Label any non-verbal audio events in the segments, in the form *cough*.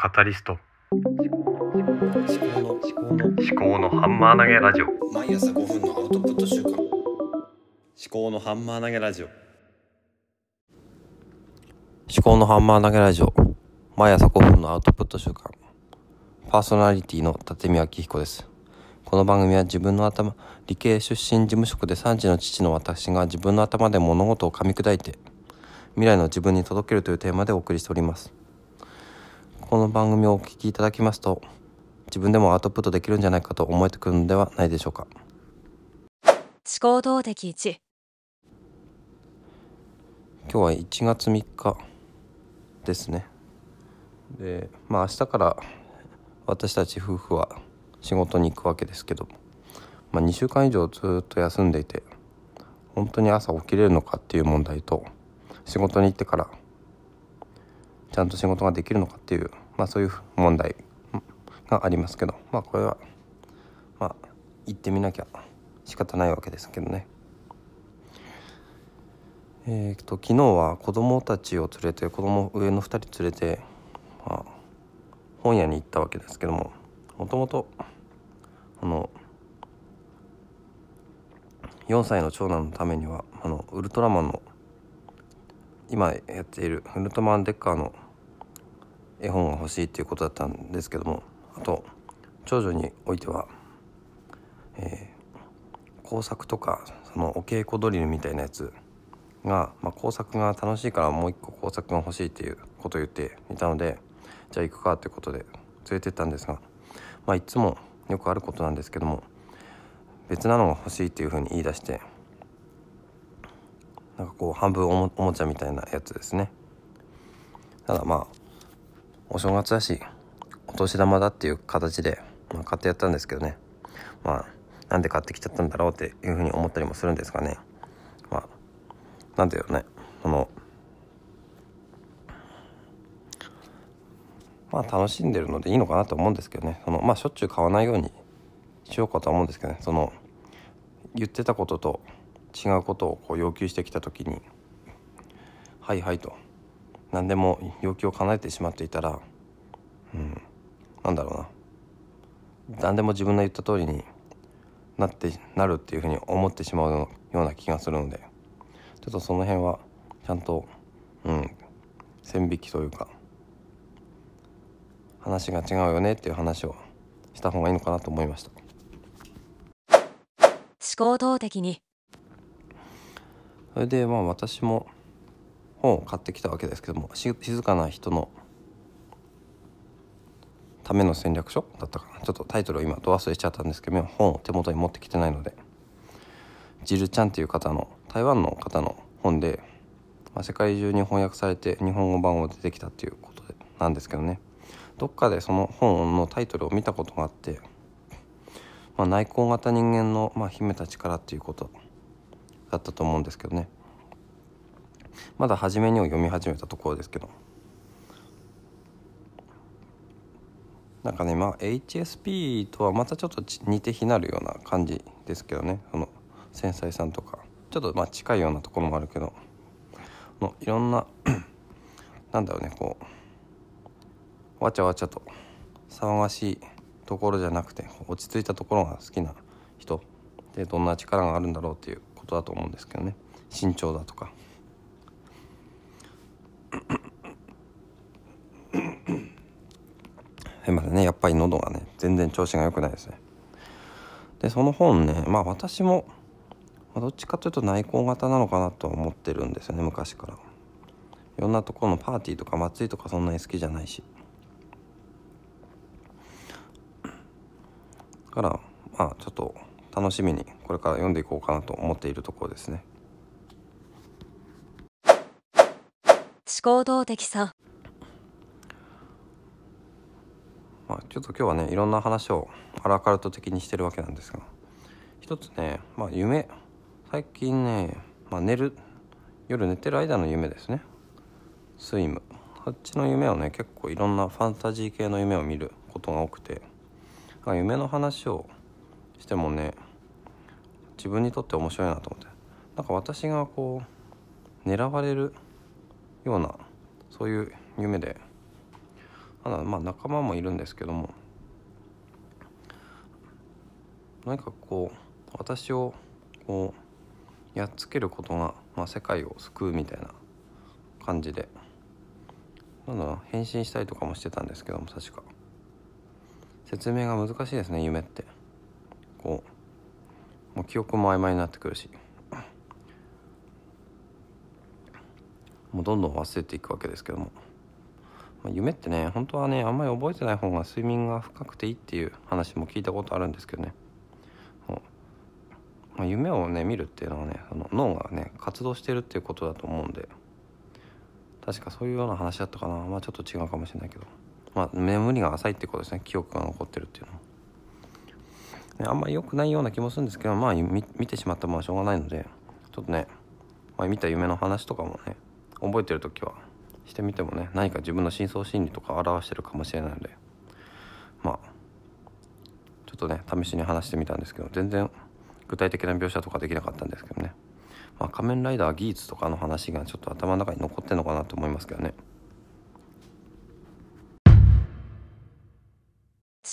カタリスト。思考の思考の思考のハンマー投げラジオ。毎朝5分のアウトプット週間思考のハンマー投げラジオ。思考のハンマー投げラジオ。毎朝5分のアウトプット週間パーソナリティの立見明彦です。この番組は自分の頭理系出身事務職で3児の父の私が自分の頭で物事を噛み砕いて未来の自分に届けるというテーマでお送りしておりますこの番組をお聞きいただきますと自分でもアウトプットできるんじゃないかと思えてくるのではないでしょうか。思考動的1今日は1月3日ですね。でまあ明日から私たち夫婦は仕事に行くわけですけど、まあ、2週間以上ずっと休んでいて本当に朝起きれるのかっていう問題と仕事に行ってからちゃんと仕事ができるのかっていう、まあ、そういう問題がありますけどまあこれはまあ行ってみなきゃ仕方ないわけですけどね。えー、と昨日は子供たちを連れて子供上の2人連れて、まあ、本屋に行ったわけですけどももともとあの4歳の長男のためにはあのウルトラマンの今やっているウルトラマンデッカーの絵本が欲しいっていうことだったんですけどもあと長女においては、えー、工作とかそのお稽古ドリルみたいなやつが、まあ、工作が楽しいからもう一個工作が欲しいっていうことを言っていたのでじゃあ行くかってことで連れてったんですが、まあ、いつもよくあることなんですけども別なのが欲しいっていうふうに言い出してなんかこう半分おもおもちゃみたいなやつですね。ただまあお正月だしお年玉だっていう形で、まあ、買ってやったんですけどね。まあなんで買ってきちゃったんだろうっていうふうに思ったりもするんですがね。まあなんていうねそのまあ楽しんでるのでいいのかなと思うんですけどね。そのまあしょっちゅう買わないようにしようかと思うんですけどね。その言ってたことと違うことをこう要求してきた時に「はいはい」と何でも要求を叶えてしまっていたらうんなんだろうな。何でも自分の言った通りになってなるっていうふうに思ってしまうような気がするのでちょっとその辺はちゃんとうん線引きというか話が違うよねっていう話をした方がいいのかなと思いました。思考動的に。それでまあ私も本を買ってきたわけですけども静かな人のための戦略書だったかな。ちょっとタイトルを今ど忘れしちゃったんですけど本を手元に持ってきてないのでジルちゃんっていう方の台湾の方の本で、まあ、世界中に翻訳されて日本語版を出てきたっていうことでなんですけどね。どっかでその本のタイトルを見たことがあって、まあ、内向型人間の、まあ、秘めた力っていうことだったと思うんですけどね。まだ初めにを読み始めたところですけど。なんかねまあ HSP とはまたちょっと似て非なるような感じですけどね。その繊細さんとか。ちょっとまあ近いようなところもあるけど。のいろんな *clears throat* なんだろうねこうわちゃわちゃと騒がしいところじゃなくて落ち着いたところが好きな人でどんな力があるんだろうっていうことだと思うんですけどね。身長だとか。すいませんねやっぱり喉がね全然調子が良くないですね。でその本ねまあ私も、ま、どっちかというと内向型なのかなと思ってるんですよね昔から。いろんなところのパーティーとか祭りとかそんなに好きじゃないし。だからまあちょっと楽しみにこれから読んでいこうかなと思っているところですね。思考動的さ。まあ、ちょっと今日はねいろんな話をアラカルト的にしてるわけなんですが。一つね、まあ、夢。最近ね、まあ、寝る。夜寝てる間の夢ですね。スイムあっちの夢をね結構いろんなファンタジー系の夢を見ることが多くて。夢の話をしてもね自分にとって面白いなと思って。なんか私がこう狙われるようなそういう夢でまだまあ仲間もいるんですけども何かこう私をこうやっつけることが、まあ、世界を救うみたいな感じでなんだろう変身したりとかもしてたんですけども確か。説明が難しいですね夢って。こうもう記憶も曖昧になってくるし。もうどんどん忘れていくわけですけども、まあ、夢ってね本当はねあんまり覚えてない方が睡眠が深くていいっていう話も聞いたことあるんですけどね。まあ、夢をね見るっていうのはねその脳がね活動してるっていうことだと思うんで。確かそういうような話だったかな。まあちょっと違うかもしれないけど。まあ眠りが浅いってことですね。記憶が残ってるっていうのも、ね、あんまり良くないような気もするんですけどまあ見てしまったものはしょうがないのでちょっとね、まあ、見た夢の話とかもね覚えてる時はしてみてもね何か自分の深層心理とか表してるかもしれないのでまあちょっとね試しに話してみたんですけど全然具体的な描写とかできなかったんですけどね、まあ、仮面ライダーギーツとかの話がちょっと頭の中に残ってんのかなと思いますけどね。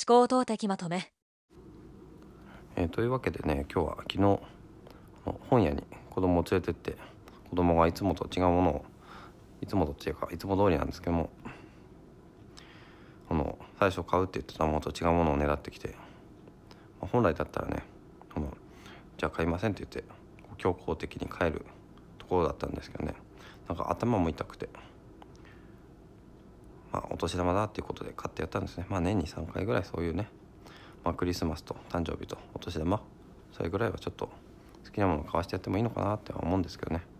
思考動的まとめ。えー、というわけでね今日は昨日本屋に子供を連れてって子供がいつもと違うものをいつもとっていうかいつも通りなんですけどもこの最初買うって言ってたものと違うものを狙ってきて、まあ、本来だったらねこのじゃあ買いませんって言って強硬的に帰るところだったんですけどねなんか頭も痛くてまあお年玉だっていうことで買ってやったんですね。まあ年に3回ぐらいそういうね、まあ、クリスマスと誕生日とお年玉それぐらいはちょっと好きなものを買わしてやってもいいのかなって思うんですけどね。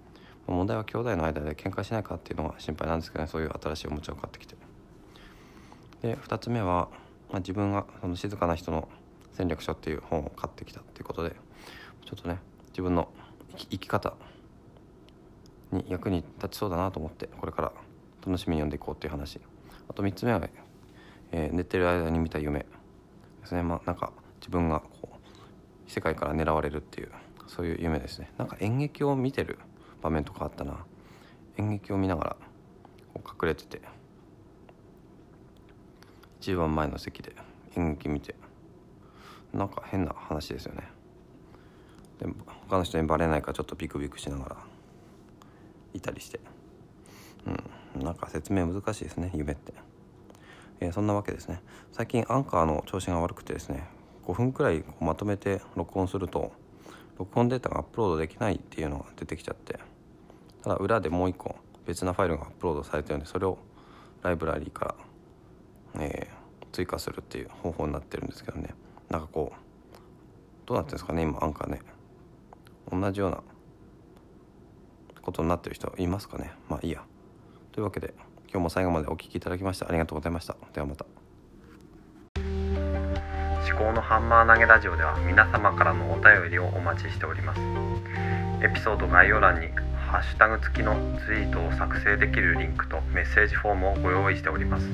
問題は兄弟の間で喧嘩しないかっていうのが心配なんですけどね。そういう新しいおもちゃを買ってきて。で2つ目は、まあ、自分がその静かな人の戦略書っていう本を買ってきたっていうことでちょっとね自分の生き方に役に立ちそうだなと思ってこれから楽しみに読んでいこうっていう話。あと3つ目は、えー、寝てる間に見た夢。ですね。まあなんか自分がこう世界から狙われるっていうそういう夢ですね。なんか演劇を見てる場面とかあったな。演劇を見ながらこう隠れてて。一番前の席で演劇見て。なんか変な話ですよね。で他の人にバレないかちょっとビクビクしながらいたりして。うんなんか説明難しいですね夢って、えー、そんなわけですね。最近アンカーの調子が悪くてですね5分くらいまとめて録音すると録音データがアップロードできないっていうのが出てきちゃって。ただ裏でもう一個別なファイルがアップロードされてるんでそれをライブラリーから、えー、追加するっていう方法になってるんですけどね。なんかこうどうなってるんですかね今アンカーね。同じようなことになってる人いますかね。まあいいや。というわけで今日も最後までお聴きいただきましてありがとうございました。ではまた。思考のハンマー投げラジオでは皆様からのお便りをお待ちしております。エピソード概要欄にハッシュタグ付きのツイートを作成できるリンクとメッセージフォームをご用意しております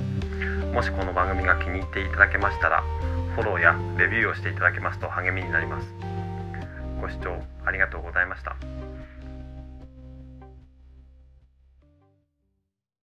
もしこの番組が気に入っていただけましたらフォローやレビューをしていただけますと励みになりますご視聴ありがとうございました。